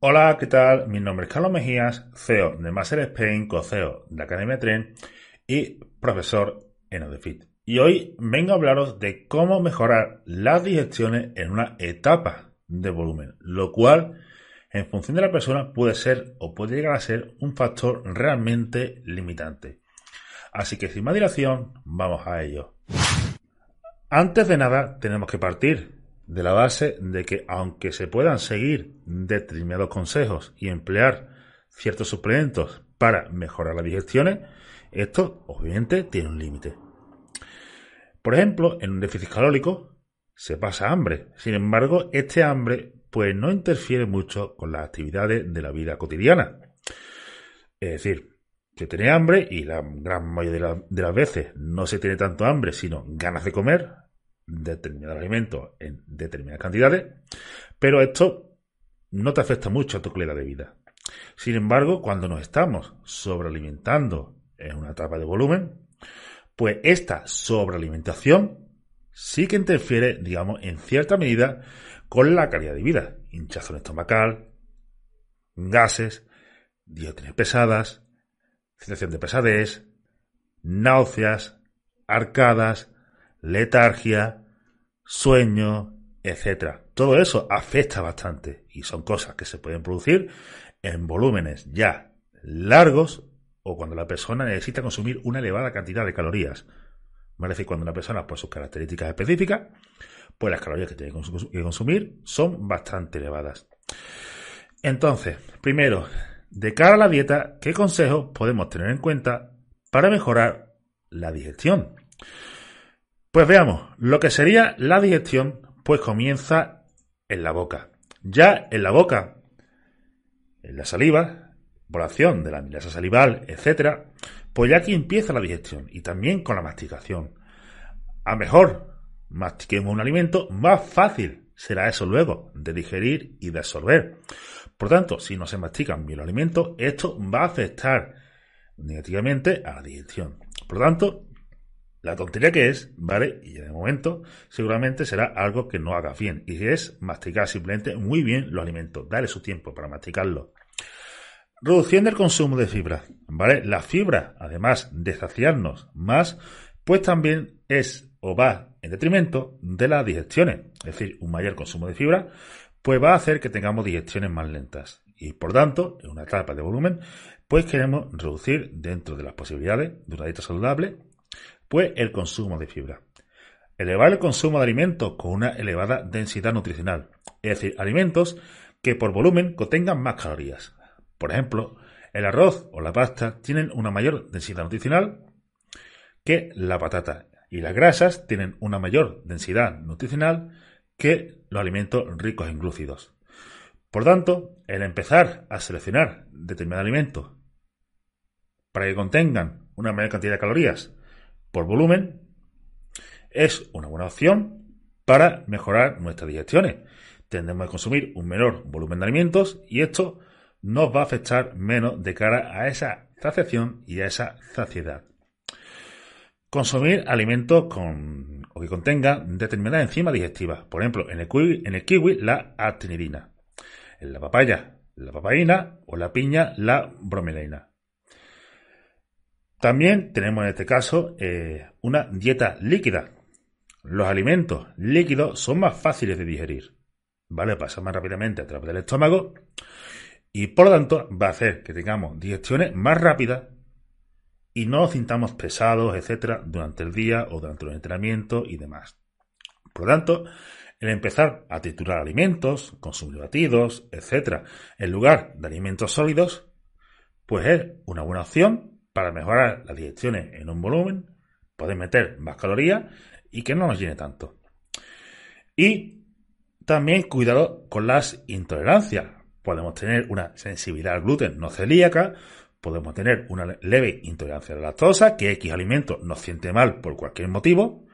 Hola, ¿qué tal? Mi nombre es Carlos Mejías, CEO de Master Spain, co-CEO de Academia Tren y profesor en Odefit. Y hoy vengo a hablaros de cómo mejorar las digestiones en una etapa de volumen, lo cual en función de la persona puede ser o puede llegar a ser un factor realmente limitante. Así que sin más dilación, vamos a ello. Antes de nada, tenemos que partir de la base de que aunque se puedan seguir determinados consejos y emplear ciertos suplementos para mejorar las digestiones, esto obviamente tiene un límite. Por ejemplo, en un déficit calórico se pasa hambre. Sin embargo, este hambre pues no interfiere mucho con las actividades de la vida cotidiana. Es decir, se tiene hambre y la gran mayoría de, las veces no se tiene tanto hambre, sino ganas de comer, determinados alimentos en determinadas cantidades, pero esto no te afecta mucho a tu calidad de vida. Sin embargo, cuando nos estamos sobrealimentando en una etapa de volumen, pues esta sobrealimentación sí que interfiere, digamos, en cierta medida con la calidad de vida. Hinchazón estomacal, gases, diógenes pesadas, sensación de pesadez, náuseas, arcadas, letargia, sueño, etc. Todo eso afecta bastante y son cosas que se pueden producir en volúmenes ya largos o cuando la persona necesita consumir una elevada cantidad de calorías. ¿Vale? Es cuando una persona, por sus características específicas, pues las calorías que tiene que consumir son bastante elevadas. Entonces, primero, de cara a la dieta, ¿qué consejos podemos tener en cuenta para mejorar la digestión? Pues veamos, lo que sería la digestión, pues comienza en la boca. Ya en la boca, en la saliva, por acción de la amilasa salival, etcétera, pues ya aquí empieza la digestión y también con la masticación. A mejor mastiquemos un alimento, más fácil será eso luego de digerir y de absorber. Por tanto, si no se mastican bien los alimentos, esto va a afectar negativamente a la digestión. Por tanto, la tontería que es, ¿vale? Y en el momento seguramente será algo que no haga bien. Y es masticar simplemente muy bien los alimentos. Dale su tiempo para masticarlo. Reduciendo el consumo de fibra, ¿vale? La fibra, además de saciarnos más, pues también es o va en detrimento de las digestiones. Es decir, un mayor consumo de fibra, pues va a hacer que tengamos digestiones más lentas. Y por tanto, en una etapa de volumen, pues queremos reducir dentro de las posibilidades de una dieta saludable pues el consumo de fibra. Elevar el consumo de alimentos con una elevada densidad nutricional, es decir, alimentos que por volumen contengan más calorías. Por ejemplo, el arroz o la pasta tienen una mayor densidad nutricional que la patata y las grasas tienen una mayor densidad nutricional que los alimentos ricos en glúcidos. Por tanto, el empezar a seleccionar determinados alimentos para que contengan una mayor cantidad de calorías por volumen es una buena opción para mejorar nuestras digestiones. Tendremos que consumir un menor volumen de alimentos y esto nos va a afectar menos de cara a esa saciación y a esa saciedad. Consumir alimentos con, o que contengan determinadas enzimas digestivas. Por ejemplo, en el, kiwi, en el kiwi la actinidina. En la papaya la papaína o la piña la bromelina. También tenemos en este caso eh, una dieta líquida. Los alimentos líquidos son más fáciles de digerir, ¿vale? Pasan más rápidamente a través del estómago y por lo tanto va a hacer que tengamos digestiones más rápidas y no nos sintamos pesados, etcétera, durante el día o durante los entrenamientos y demás. Por lo tanto, el empezar a triturar alimentos, consumir batidos, etcétera, en lugar de alimentos sólidos, pues es una buena opción para mejorar las digestiones en un volumen, poder meter más calorías y que no nos llene tanto. Y también cuidado con las intolerancias. Podemos tener una sensibilidad al gluten no celíaca, podemos tener una leve intolerancia a la lactosa, que X alimento nos siente mal por cualquier motivo.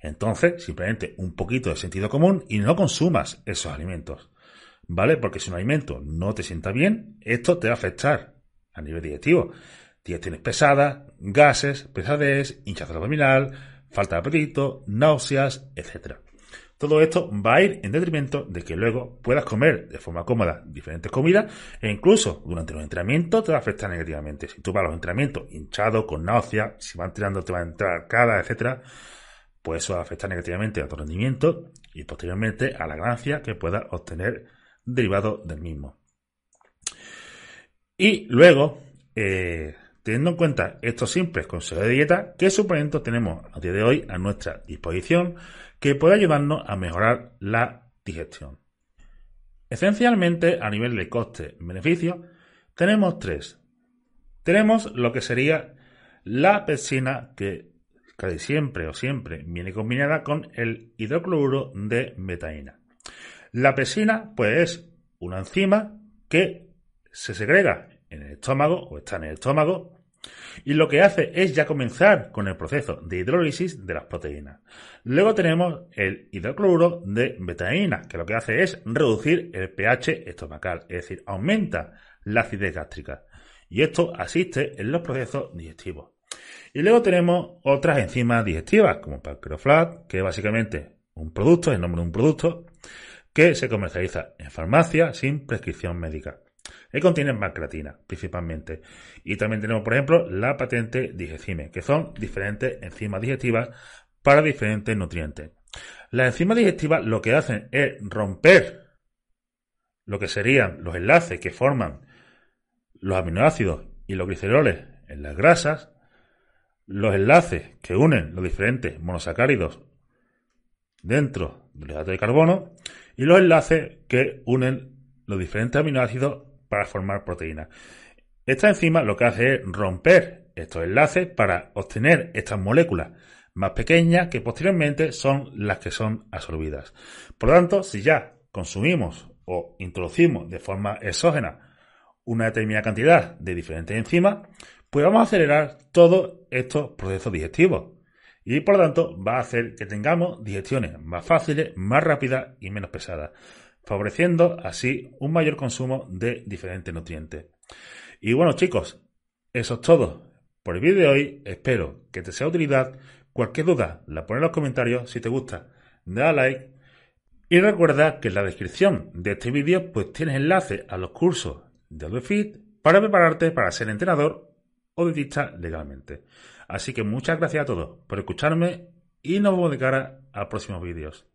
Entonces, simplemente un poquito de sentido común y no consumas esos alimentos. ¿Vale? Porque si un alimento no te sienta bien, esto te va a afectar a nivel digestivo digestiones pesadas, gases, pesadez, hinchazón abdominal, falta de apetito, náuseas, etc. Todo esto va a ir en detrimento de que luego puedas comer de forma cómoda diferentes comidas e incluso durante los entrenamientos te va a afectar negativamente. Si tú vas a los entrenamientos hinchado, con náuseas, si van tirando te va a entrar cada, etcétera, pues eso va a afectar negativamente a tu rendimiento y posteriormente a la ganancia que puedas obtener derivado del mismo. Y luego, eh, teniendo en cuenta estos simples consejos de dieta, ¿qué suplementos tenemos a día de hoy a nuestra disposición que puede ayudarnos a mejorar la digestión? Esencialmente, a nivel de coste-beneficio, tenemos tres. Tenemos lo que sería la pepsina, que casi siempre o siempre viene combinada con el hidrocloruro de betaína. La pepsina, pues, es una enzima que se segrega en el estómago o está en el estómago y lo que hace es ya comenzar con el proceso de hidrólisis de las proteínas. Luego tenemos el hidrocloruro de betaína, que lo que hace es reducir el pH estomacal, es decir, aumenta la acidez gástrica. Y esto asiste en los procesos digestivos. Y luego tenemos otras enzimas digestivas, como Pancreoflat, que es básicamente un producto, el nombre de un producto, que se comercializa en farmacia sin prescripción médica. Y contiene macratina, principalmente. Y también tenemos, por ejemplo, la patente digecime, que son diferentes enzimas digestivas para diferentes nutrientes. Las enzimas digestivas lo que hacen es romper lo que serían los enlaces que forman los aminoácidos y los gliceroles en las grasas, los enlaces que unen los diferentes monosacáridos dentro del hidrato de carbono y los enlaces que unen los diferentes aminoácidos para formar proteínas. Esta enzima lo que hace es romper estos enlaces para obtener estas moléculas más pequeñas que posteriormente son las que son absorbidas. Por lo tanto, si ya consumimos o introducimos de forma exógena una determinada cantidad de diferentes enzimas, pues vamos a acelerar todos estos procesos digestivos. Y por lo tanto va a hacer que tengamos digestiones más fáciles, más rápidas y menos pesadas, favoreciendo así un mayor consumo de diferentes nutrientes. Y bueno chicos, eso es todo por el vídeo de hoy. Espero que te sea de utilidad. Cualquier duda la pones en los comentarios. Si te gusta, da like. Y recuerda que en la descripción de este vídeo pues tienes enlace a los cursos de AdobeFit para prepararte para ser entrenador o dietista legalmente. Así que muchas gracias a todos por escucharme y nos vemos de cara a próximos vídeos.